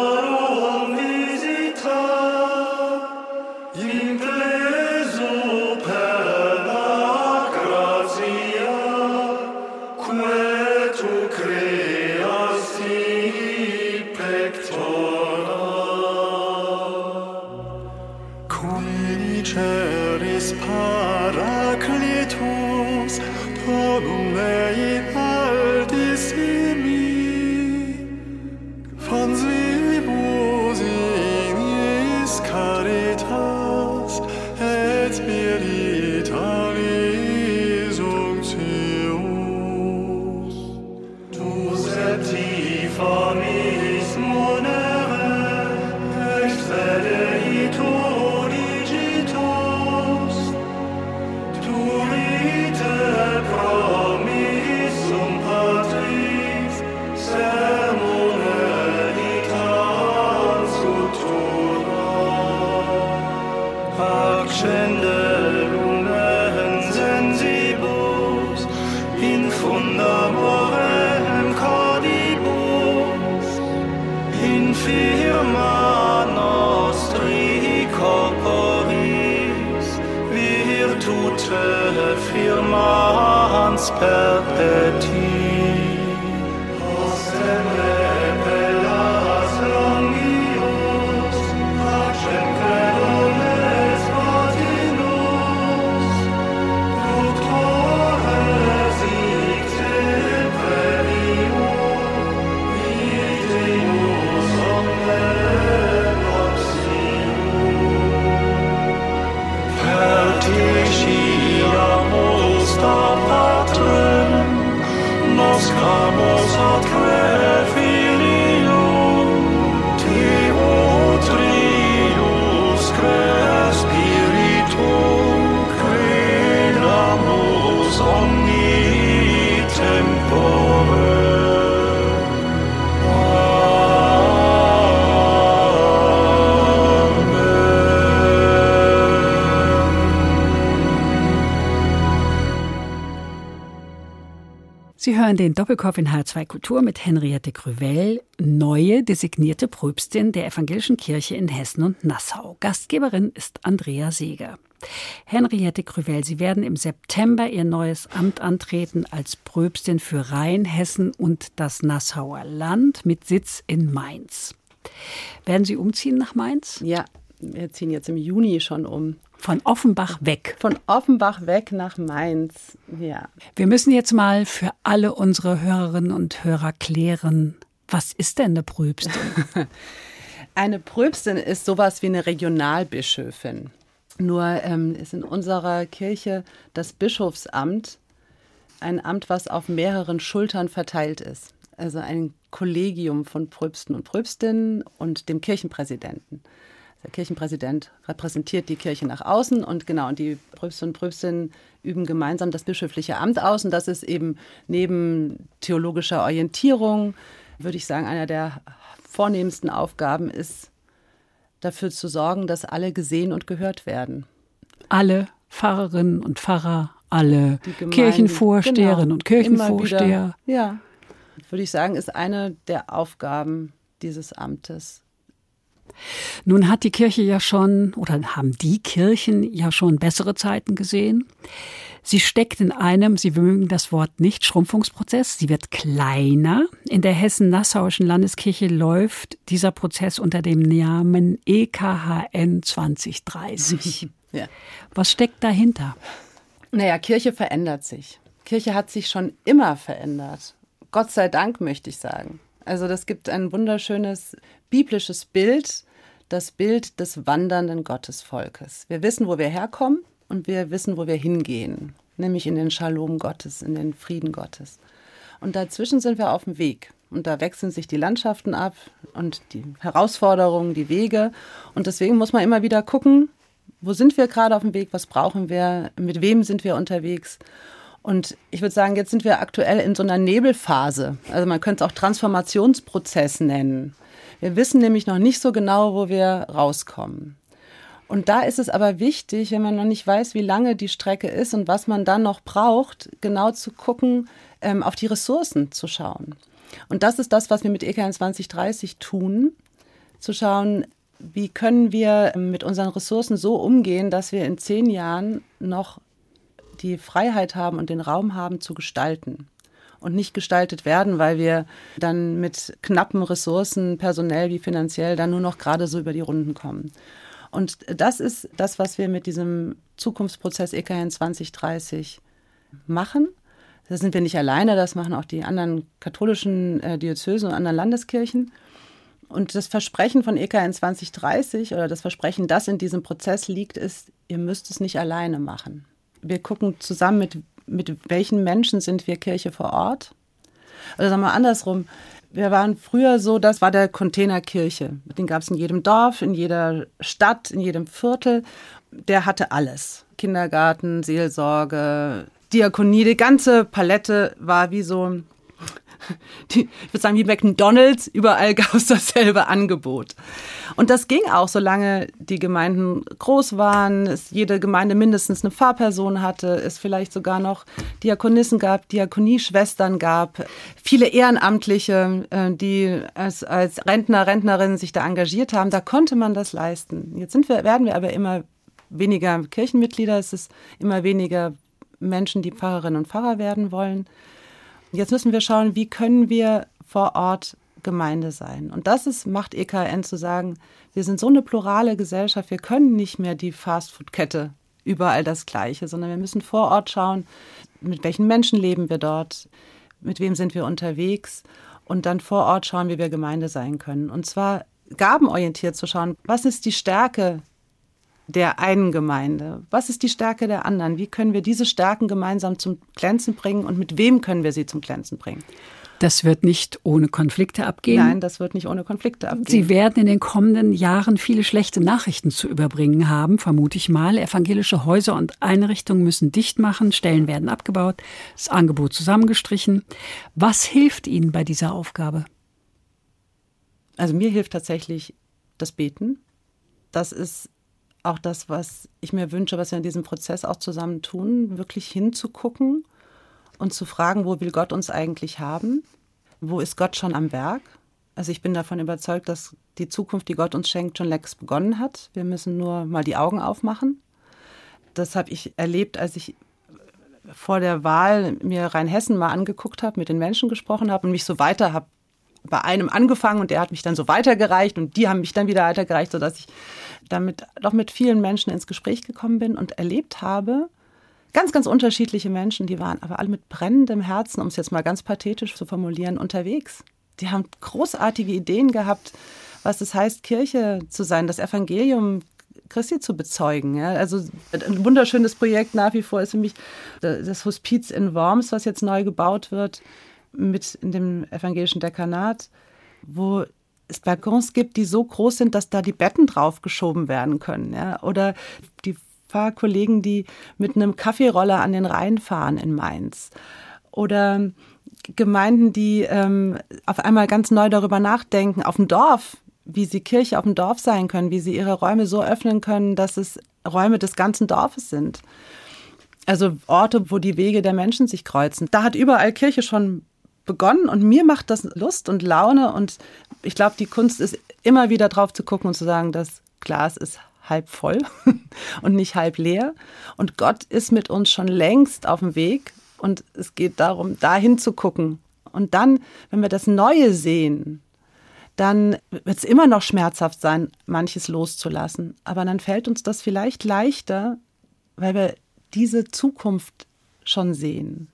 Perpetuum. Hören den Doppelkopf in H2 Kultur mit Henriette Crevel, neue designierte Pröbstin der Evangelischen Kirche in Hessen und Nassau. Gastgeberin ist Andrea Seeger. Henriette Crevel, Sie werden im September Ihr neues Amt antreten als Pröbstin für Rheinhessen und das Nassauer Land mit Sitz in Mainz. Werden Sie umziehen nach Mainz? Ja, wir ziehen jetzt im Juni schon um. Von Offenbach weg. Von Offenbach weg nach Mainz. Ja. Wir müssen jetzt mal für alle unsere Hörerinnen und Hörer klären, was ist denn eine Pröbstin? Eine Pröbstin ist sowas wie eine Regionalbischöfin. Nur ähm, ist in unserer Kirche das Bischofsamt ein Amt, was auf mehreren Schultern verteilt ist. Also ein Kollegium von Pröbsten und Pröbstinnen und dem Kirchenpräsidenten. Der Kirchenpräsident repräsentiert die Kirche nach außen und genau, und die Pröbste und Pröbstinnen üben gemeinsam das bischöfliche Amt aus. Und das ist eben neben theologischer Orientierung, würde ich sagen, einer der vornehmsten Aufgaben ist, dafür zu sorgen, dass alle gesehen und gehört werden. Alle Pfarrerinnen und Pfarrer, alle Kirchenvorsteherinnen genau, und Kirchenvorsteher. Wieder, ja, würde ich sagen, ist eine der Aufgaben dieses Amtes. Nun hat die Kirche ja schon, oder haben die Kirchen ja schon bessere Zeiten gesehen. Sie steckt in einem, Sie mögen das Wort nicht, Schrumpfungsprozess. Sie wird kleiner. In der Hessen-Nassauischen Landeskirche läuft dieser Prozess unter dem Namen EKHN 2030. Ja. Was steckt dahinter? Naja, Kirche verändert sich. Kirche hat sich schon immer verändert. Gott sei Dank, möchte ich sagen. Also das gibt ein wunderschönes biblisches Bild, das Bild des wandernden Gottesvolkes. Wir wissen, wo wir herkommen und wir wissen, wo wir hingehen, nämlich in den Shalom Gottes, in den Frieden Gottes. Und dazwischen sind wir auf dem Weg. Und da wechseln sich die Landschaften ab und die Herausforderungen, die Wege. Und deswegen muss man immer wieder gucken, wo sind wir gerade auf dem Weg, was brauchen wir, mit wem sind wir unterwegs. Und ich würde sagen, jetzt sind wir aktuell in so einer Nebelphase. Also man könnte es auch Transformationsprozess nennen. Wir wissen nämlich noch nicht so genau, wo wir rauskommen. Und da ist es aber wichtig, wenn man noch nicht weiß, wie lange die Strecke ist und was man dann noch braucht, genau zu gucken, ähm, auf die Ressourcen zu schauen. Und das ist das, was wir mit EKN 2030 tun, zu schauen, wie können wir mit unseren Ressourcen so umgehen, dass wir in zehn Jahren noch die Freiheit haben und den Raum haben zu gestalten und nicht gestaltet werden, weil wir dann mit knappen Ressourcen, personell wie finanziell, dann nur noch gerade so über die Runden kommen. Und das ist das, was wir mit diesem Zukunftsprozess EKN 2030 machen. Da sind wir nicht alleine, das machen auch die anderen katholischen äh, Diözesen und anderen Landeskirchen. Und das Versprechen von EKN 2030 oder das Versprechen, das in diesem Prozess liegt, ist, ihr müsst es nicht alleine machen. Wir gucken zusammen mit, mit welchen Menschen sind wir Kirche vor Ort. Oder sagen wir andersrum, wir waren früher so, das war der Containerkirche. Den gab es in jedem Dorf, in jeder Stadt, in jedem Viertel. Der hatte alles. Kindergarten, Seelsorge, Diakonie, die ganze Palette war wie so, die, ich würde sagen, wie McDonalds, überall gab es dasselbe Angebot. Und das ging auch, solange die Gemeinden groß waren, es jede Gemeinde mindestens eine Pfarrperson hatte, es vielleicht sogar noch Diakonissen gab, Diakonieschwestern gab, viele Ehrenamtliche, äh, die als, als Rentner, Rentnerinnen sich da engagiert haben. Da konnte man das leisten. Jetzt sind wir, werden wir aber immer weniger Kirchenmitglieder, es ist immer weniger Menschen, die Pfarrerinnen und Pfarrer werden wollen. Jetzt müssen wir schauen, wie können wir vor Ort Gemeinde sein. Und das ist, macht EKN zu sagen, wir sind so eine plurale Gesellschaft, wir können nicht mehr die Fastfood-Kette überall das Gleiche, sondern wir müssen vor Ort schauen, mit welchen Menschen leben wir dort, mit wem sind wir unterwegs und dann vor Ort schauen, wie wir Gemeinde sein können. Und zwar gabenorientiert zu schauen, was ist die Stärke der einen Gemeinde? Was ist die Stärke der anderen? Wie können wir diese Stärken gemeinsam zum Glänzen bringen und mit wem können wir sie zum Glänzen bringen? Das wird nicht ohne Konflikte abgehen. Nein, das wird nicht ohne Konflikte abgehen. Sie werden in den kommenden Jahren viele schlechte Nachrichten zu überbringen haben, vermute ich mal. Evangelische Häuser und Einrichtungen müssen dicht machen, Stellen werden abgebaut, das Angebot zusammengestrichen. Was hilft Ihnen bei dieser Aufgabe? Also mir hilft tatsächlich das Beten. Das ist auch das, was ich mir wünsche, was wir in diesem Prozess auch zusammen tun, wirklich hinzugucken und zu fragen, wo will Gott uns eigentlich haben? Wo ist Gott schon am Werk? Also ich bin davon überzeugt, dass die Zukunft, die Gott uns schenkt, schon längst begonnen hat. Wir müssen nur mal die Augen aufmachen. Das habe ich erlebt, als ich vor der Wahl mir Rheinhessen mal angeguckt habe, mit den Menschen gesprochen habe und mich so weiter habe bei einem angefangen und der hat mich dann so weitergereicht und die haben mich dann wieder weitergereicht, sodass ich damit doch mit vielen Menschen ins Gespräch gekommen bin und erlebt habe, ganz, ganz unterschiedliche Menschen, die waren aber alle mit brennendem Herzen, um es jetzt mal ganz pathetisch zu formulieren, unterwegs. Die haben großartige Ideen gehabt, was es heißt, Kirche zu sein, das Evangelium Christi zu bezeugen. Ja. Also ein wunderschönes Projekt nach wie vor ist für mich das Hospiz in Worms, was jetzt neu gebaut wird mit in dem evangelischen Dekanat, wo es Balkons gibt, die so groß sind, dass da die Betten draufgeschoben werden können. Ja? Oder die Fahrkollegen, die mit einem Kaffeeroller an den Rhein fahren in Mainz. Oder Gemeinden, die ähm, auf einmal ganz neu darüber nachdenken, auf dem Dorf, wie sie Kirche auf dem Dorf sein können, wie sie ihre Räume so öffnen können, dass es Räume des ganzen Dorfes sind. Also Orte, wo die Wege der Menschen sich kreuzen. Da hat überall Kirche schon begonnen und mir macht das Lust und Laune und ich glaube, die Kunst ist immer wieder drauf zu gucken und zu sagen, das Glas ist halb voll und nicht halb leer und Gott ist mit uns schon längst auf dem Weg und es geht darum, dahin zu gucken und dann, wenn wir das Neue sehen, dann wird es immer noch schmerzhaft sein, manches loszulassen. Aber dann fällt uns das vielleicht leichter, weil wir diese Zukunft schon sehen.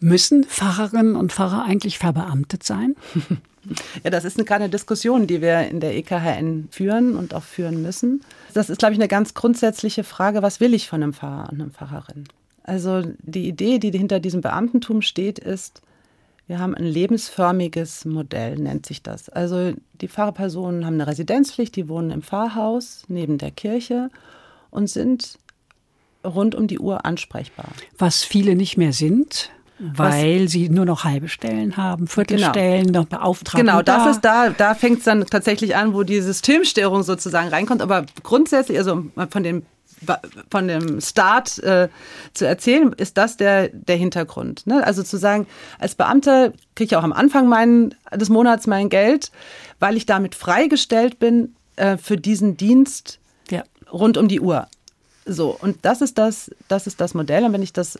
Müssen Pfarrerinnen und Pfarrer eigentlich verbeamtet sein? Ja, das ist eine kleine Diskussion, die wir in der EKHN führen und auch führen müssen. Das ist, glaube ich, eine ganz grundsätzliche Frage, was will ich von einem Pfarrer und einer Pfarrerin? Also die Idee, die hinter diesem Beamtentum steht, ist, wir haben ein lebensförmiges Modell, nennt sich das. Also die Pfarrerpersonen haben eine Residenzpflicht, die wohnen im Pfarrhaus neben der Kirche und sind rund um die Uhr ansprechbar. Was viele nicht mehr sind, weil Was? sie nur noch halbe Stellen haben, Viertelstellen, genau. noch Beauftragten. Genau, das da. ist da, da fängt es dann tatsächlich an, wo die Systemstörung sozusagen reinkommt. Aber grundsätzlich, also von dem von dem Start äh, zu erzählen, ist das der, der Hintergrund. Ne? Also zu sagen, als Beamter kriege ich auch am Anfang mein, des Monats mein Geld, weil ich damit freigestellt bin äh, für diesen Dienst ja. rund um die Uhr. So, und das ist das, das ist das Modell. Und wenn ich das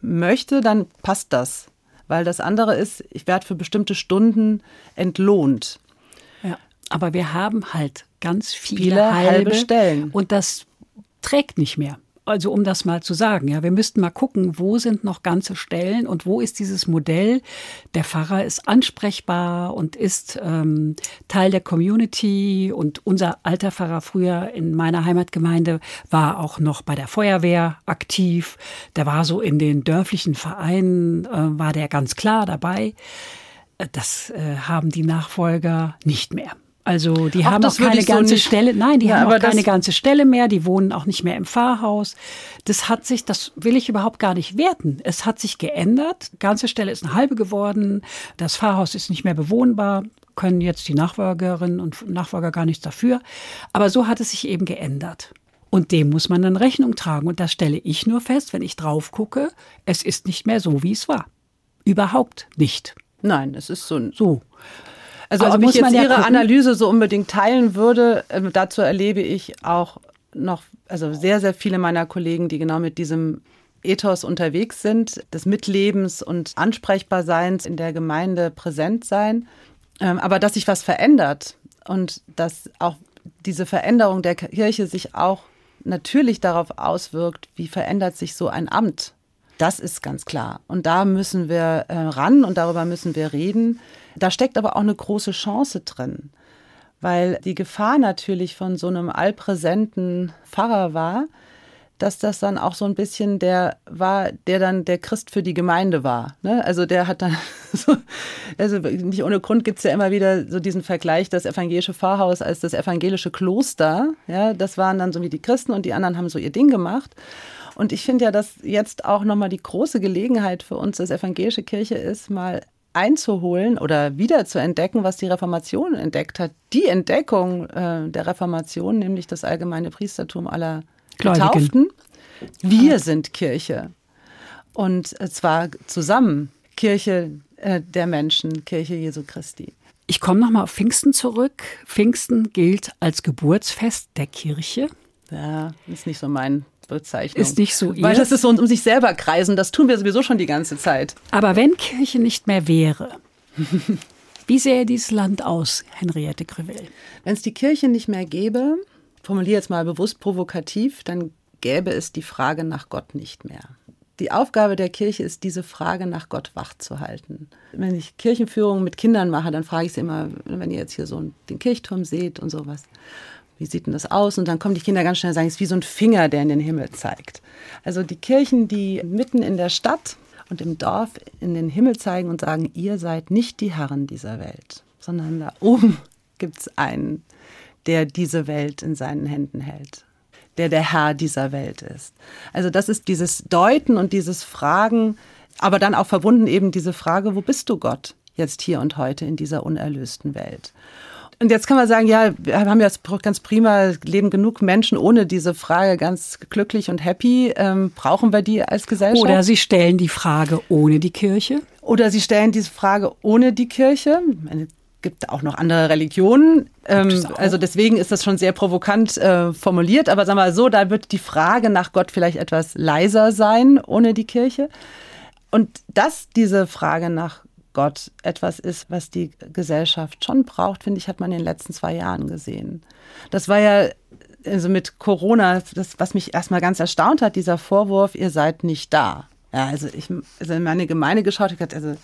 möchte, dann passt das. Weil das andere ist, ich werde für bestimmte Stunden entlohnt. Ja, aber wir haben halt ganz viele, viele halbe, halbe Stellen. Und das trägt nicht mehr also um das mal zu sagen, ja, wir müssten mal gucken, wo sind noch ganze Stellen und wo ist dieses Modell, der Pfarrer ist ansprechbar und ist ähm, Teil der Community und unser alter Pfarrer früher in meiner Heimatgemeinde war auch noch bei der Feuerwehr aktiv, der war so in den dörflichen Vereinen, äh, war der ganz klar dabei. Äh, das äh, haben die Nachfolger nicht mehr. Also die Ach, haben auch keine ganze so Stelle, nein, die ja, haben auch keine ganze Stelle mehr, die wohnen auch nicht mehr im Pfarrhaus. Das hat sich, das will ich überhaupt gar nicht werten. Es hat sich geändert. Die ganze Stelle ist eine halbe geworden. Das Pfarrhaus ist nicht mehr bewohnbar. Können jetzt die Nachfolgerinnen und Nachfolger gar nichts dafür. Aber so hat es sich eben geändert. Und dem muss man dann Rechnung tragen. Und das stelle ich nur fest, wenn ich drauf gucke. Es ist nicht mehr so, wie es war. Überhaupt nicht. Nein, es ist so. So. Also, also ob ich jetzt Ihre gucken. Analyse so unbedingt teilen würde, äh, dazu erlebe ich auch noch, also sehr, sehr viele meiner Kollegen, die genau mit diesem Ethos unterwegs sind, des Mitlebens und Ansprechbarseins in der Gemeinde präsent sein. Ähm, aber dass sich was verändert und dass auch diese Veränderung der Kirche sich auch natürlich darauf auswirkt, wie verändert sich so ein Amt. Das ist ganz klar. Und da müssen wir äh, ran und darüber müssen wir reden. Da steckt aber auch eine große Chance drin, weil die Gefahr natürlich von so einem allpräsenten Pfarrer war, dass das dann auch so ein bisschen der war, der dann der Christ für die Gemeinde war. Ne? Also der hat dann so, also nicht ohne Grund gibt es ja immer wieder so diesen Vergleich, das evangelische Pfarrhaus als das evangelische Kloster. Ja, das waren dann so wie die Christen und die anderen haben so ihr Ding gemacht. Und ich finde ja, dass jetzt auch nochmal die große Gelegenheit für uns als evangelische Kirche ist, mal einzuholen oder wieder zu entdecken, was die Reformation entdeckt hat. Die Entdeckung äh, der Reformation, nämlich das allgemeine Priestertum aller Getauften. Wir sind Kirche. Und zwar zusammen. Kirche äh, der Menschen, Kirche Jesu Christi. Ich komme nochmal auf Pfingsten zurück. Pfingsten gilt als Geburtsfest der Kirche. Ja, ist nicht so mein Bezeichnung. Ist nicht so Weil das ist so um sich selber kreisen, das tun wir sowieso schon die ganze Zeit. Aber wenn Kirche nicht mehr wäre, wie sähe dieses Land aus, Henriette Crevel? Wenn es die Kirche nicht mehr gäbe, formuliere jetzt mal bewusst provokativ, dann gäbe es die Frage nach Gott nicht mehr. Die Aufgabe der Kirche ist, diese Frage nach Gott wachzuhalten. Wenn ich Kirchenführung mit Kindern mache, dann frage ich sie immer, wenn ihr jetzt hier so den Kirchturm seht und sowas wie sieht denn das aus? Und dann kommen die Kinder ganz schnell und sagen, es ist wie so ein Finger, der in den Himmel zeigt. Also die Kirchen, die mitten in der Stadt und im Dorf in den Himmel zeigen und sagen, ihr seid nicht die Herren dieser Welt, sondern da oben gibt es einen, der diese Welt in seinen Händen hält, der der Herr dieser Welt ist. Also das ist dieses Deuten und dieses Fragen, aber dann auch verbunden eben diese Frage, wo bist du Gott jetzt hier und heute in dieser unerlösten Welt? Und jetzt kann man sagen, ja, wir haben ja ganz prima, leben genug Menschen ohne diese Frage ganz glücklich und happy. Ähm, brauchen wir die als Gesellschaft? Oder Sie stellen die Frage ohne die Kirche? Oder sie stellen diese Frage ohne die Kirche. Es gibt auch noch andere Religionen. Ähm, also deswegen ist das schon sehr provokant äh, formuliert. Aber sagen wir mal so, da wird die Frage nach Gott vielleicht etwas leiser sein ohne die Kirche. Und dass diese Frage nach Gott etwas ist, was die Gesellschaft schon braucht, finde ich, hat man in den letzten zwei Jahren gesehen. Das war ja also mit Corona, das, was mich erstmal ganz erstaunt hat, dieser Vorwurf, ihr seid nicht da. Ja, also ich also in meine Gemeinde geschaut, ich hatte, also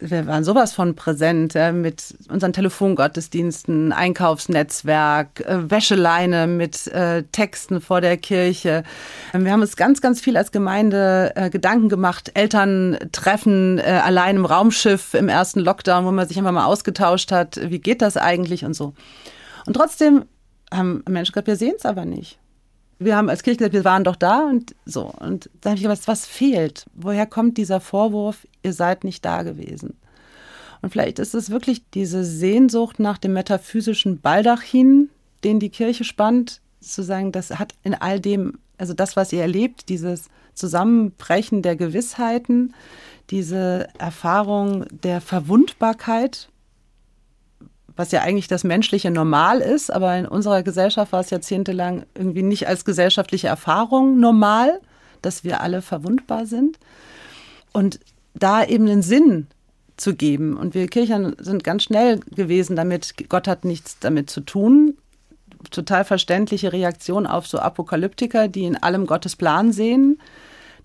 wir waren sowas von präsent ja, mit unseren Telefongottesdiensten, Einkaufsnetzwerk, äh, Wäscheleine mit äh, Texten vor der Kirche. Wir haben uns ganz, ganz viel als Gemeinde äh, Gedanken gemacht, Elterntreffen äh, allein im Raumschiff im ersten Lockdown, wo man sich einfach mal ausgetauscht hat, wie geht das eigentlich und so. Und trotzdem haben Menschen gesagt, wir sehen es aber nicht. Wir haben als Kirche gesagt, wir waren doch da und so. Und da habe ich gedacht, was fehlt? Woher kommt dieser Vorwurf, ihr seid nicht da gewesen? Und vielleicht ist es wirklich diese Sehnsucht nach dem metaphysischen Baldachin, den die Kirche spannt, zu sagen, das hat in all dem, also das, was ihr erlebt, dieses Zusammenbrechen der Gewissheiten, diese Erfahrung der Verwundbarkeit, was ja eigentlich das menschliche Normal ist, aber in unserer Gesellschaft war es jahrzehntelang irgendwie nicht als gesellschaftliche Erfahrung normal, dass wir alle verwundbar sind. Und da eben einen Sinn zu geben. Und wir Kirchen sind ganz schnell gewesen damit, Gott hat nichts damit zu tun. Total verständliche Reaktion auf so Apokalyptiker, die in allem Gottes Plan sehen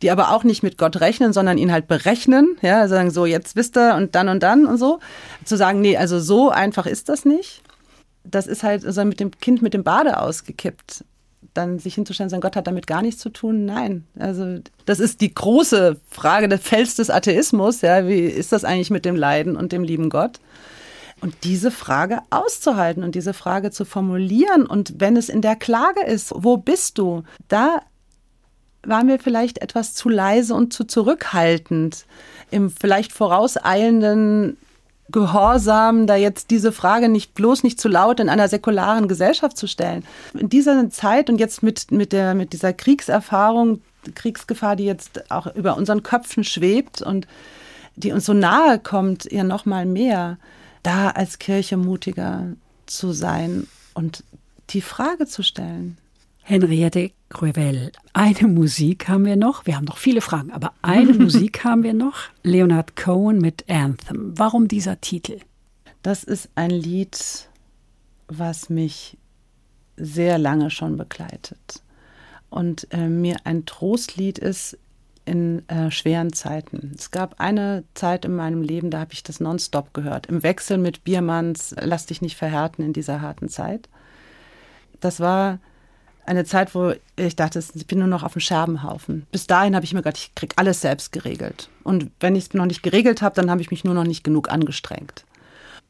die aber auch nicht mit Gott rechnen, sondern ihn halt berechnen, ja, sagen so, jetzt wisst ihr und dann und dann und so. Zu sagen, nee, also so einfach ist das nicht. Das ist halt also mit dem Kind mit dem Bade ausgekippt. Dann sich hinzustellen, sagen, Gott hat damit gar nichts zu tun. Nein. Also, das ist die große Frage des Fels des Atheismus. Ja, wie ist das eigentlich mit dem Leiden und dem lieben Gott? Und diese Frage auszuhalten und diese Frage zu formulieren und wenn es in der Klage ist, wo bist du? Da waren wir vielleicht etwas zu leise und zu zurückhaltend im vielleicht vorauseilenden Gehorsam, da jetzt diese Frage nicht bloß nicht zu laut in einer säkularen Gesellschaft zu stellen. In dieser Zeit und jetzt mit, mit, der, mit dieser Kriegserfahrung, Kriegsgefahr, die jetzt auch über unseren Köpfen schwebt und die uns so nahe kommt, ihr noch mal mehr, da als Kirche mutiger zu sein und die Frage zu stellen. Henriette Cruvel, eine Musik haben wir noch. Wir haben noch viele Fragen, aber eine Musik haben wir noch. Leonard Cohen mit Anthem. Warum dieser Titel? Das ist ein Lied, was mich sehr lange schon begleitet und äh, mir ein Trostlied ist in äh, schweren Zeiten. Es gab eine Zeit in meinem Leben, da habe ich das nonstop gehört, im Wechsel mit Biermanns Lass dich nicht verhärten in dieser harten Zeit. Das war eine Zeit, wo ich dachte, ich bin nur noch auf dem Scherbenhaufen. Bis dahin habe ich mir gedacht, ich kriege alles selbst geregelt. Und wenn ich es noch nicht geregelt habe, dann habe ich mich nur noch nicht genug angestrengt.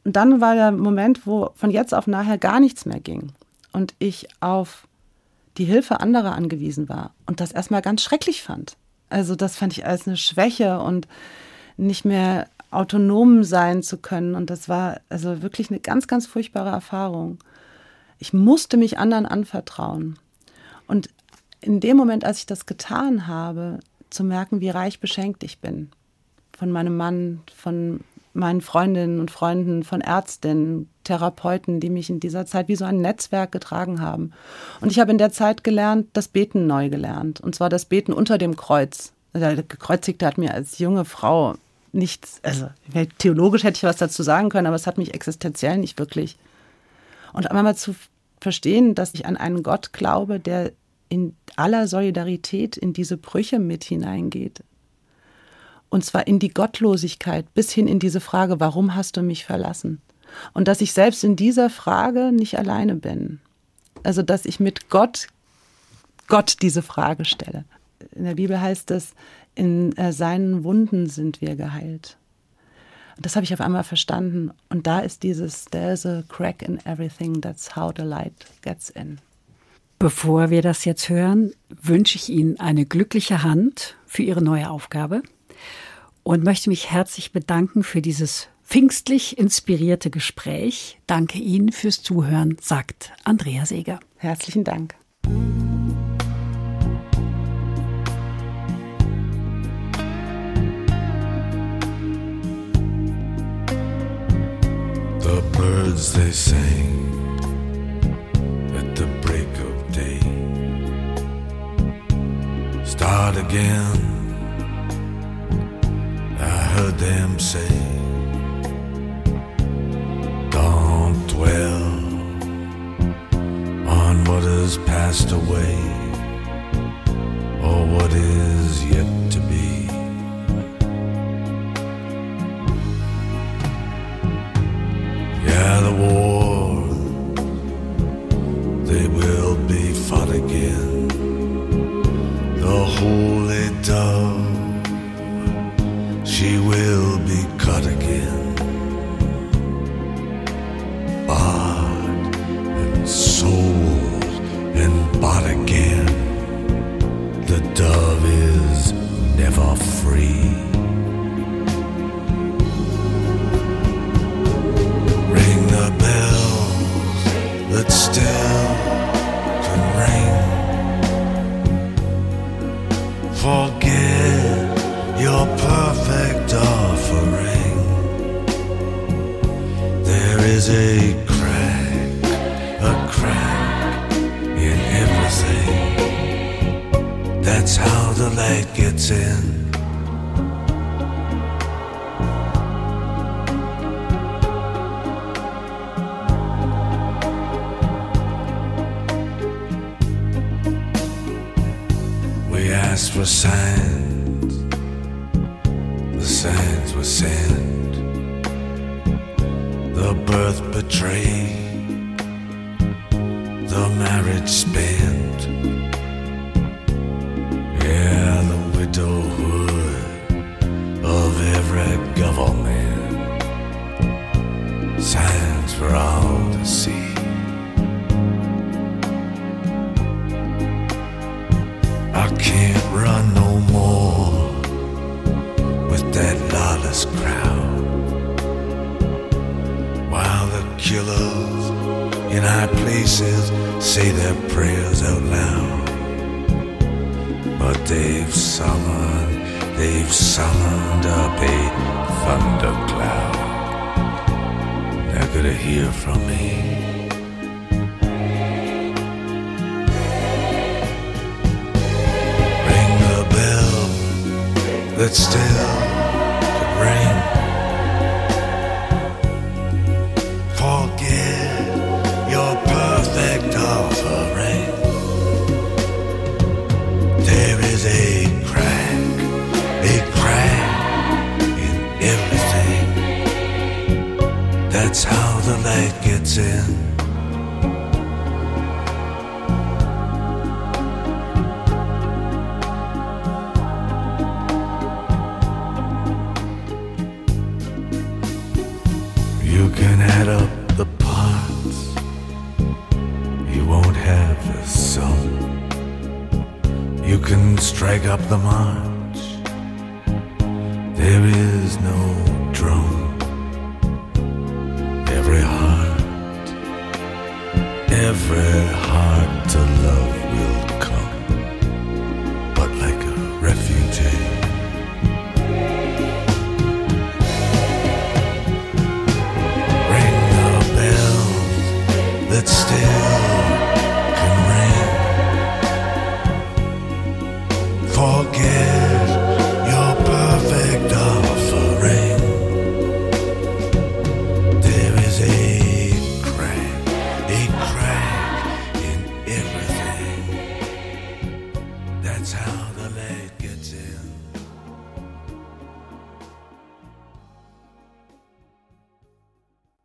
Und dann war der Moment, wo von jetzt auf nachher gar nichts mehr ging. Und ich auf die Hilfe anderer angewiesen war und das erstmal ganz schrecklich fand. Also das fand ich als eine Schwäche und nicht mehr autonom sein zu können. Und das war also wirklich eine ganz, ganz furchtbare Erfahrung. Ich musste mich anderen anvertrauen. Und in dem Moment, als ich das getan habe, zu merken, wie reich beschenkt ich bin. Von meinem Mann, von meinen Freundinnen und Freunden, von Ärztinnen, Therapeuten, die mich in dieser Zeit wie so ein Netzwerk getragen haben. Und ich habe in der Zeit gelernt, das Beten neu gelernt. Und zwar das Beten unter dem Kreuz. Der Gekreuzigte hat mir als junge Frau nichts, also theologisch hätte ich was dazu sagen können, aber es hat mich existenziell nicht wirklich. Und einmal zu verstehen, dass ich an einen Gott glaube, der in aller Solidarität in diese Brüche mit hineingeht. Und zwar in die Gottlosigkeit bis hin in diese Frage, warum hast du mich verlassen? Und dass ich selbst in dieser Frage nicht alleine bin. Also dass ich mit Gott, Gott diese Frage stelle. In der Bibel heißt es, in äh, seinen Wunden sind wir geheilt. Und das habe ich auf einmal verstanden. Und da ist dieses, there's a crack in everything, that's how the light gets in. Bevor wir das jetzt hören, wünsche ich Ihnen eine glückliche Hand für Ihre neue Aufgabe und möchte mich herzlich bedanken für dieses pfingstlich inspirierte Gespräch. Danke Ihnen fürs Zuhören, sagt Andrea Seeger. Herzlichen Dank. Birds they sang at the break of day. Start again, I heard them say. Don't dwell on what has passed away or what is yet to be. Yeah, the war, they will be fought again. The holy dove, she will be cut again. Bought and sold and bought again. The dove is never free. That still can ring. Forget your perfect offering. There is a crack, a crack in everything. That's how the light gets in. For signs, the signs were sent. The birth betrayed, the marriage spent. Yeah, the widowhood of every government. Signs for all to see. I can't run no more with that lawless crowd. While the killers in high places say their prayers out loud. But they've summoned, they've summoned up a thundercloud. They're gonna hear from me. That still could ring. Forget your perfect offering. There is a crack, a crack in everything. That's how the light gets in. up the mine.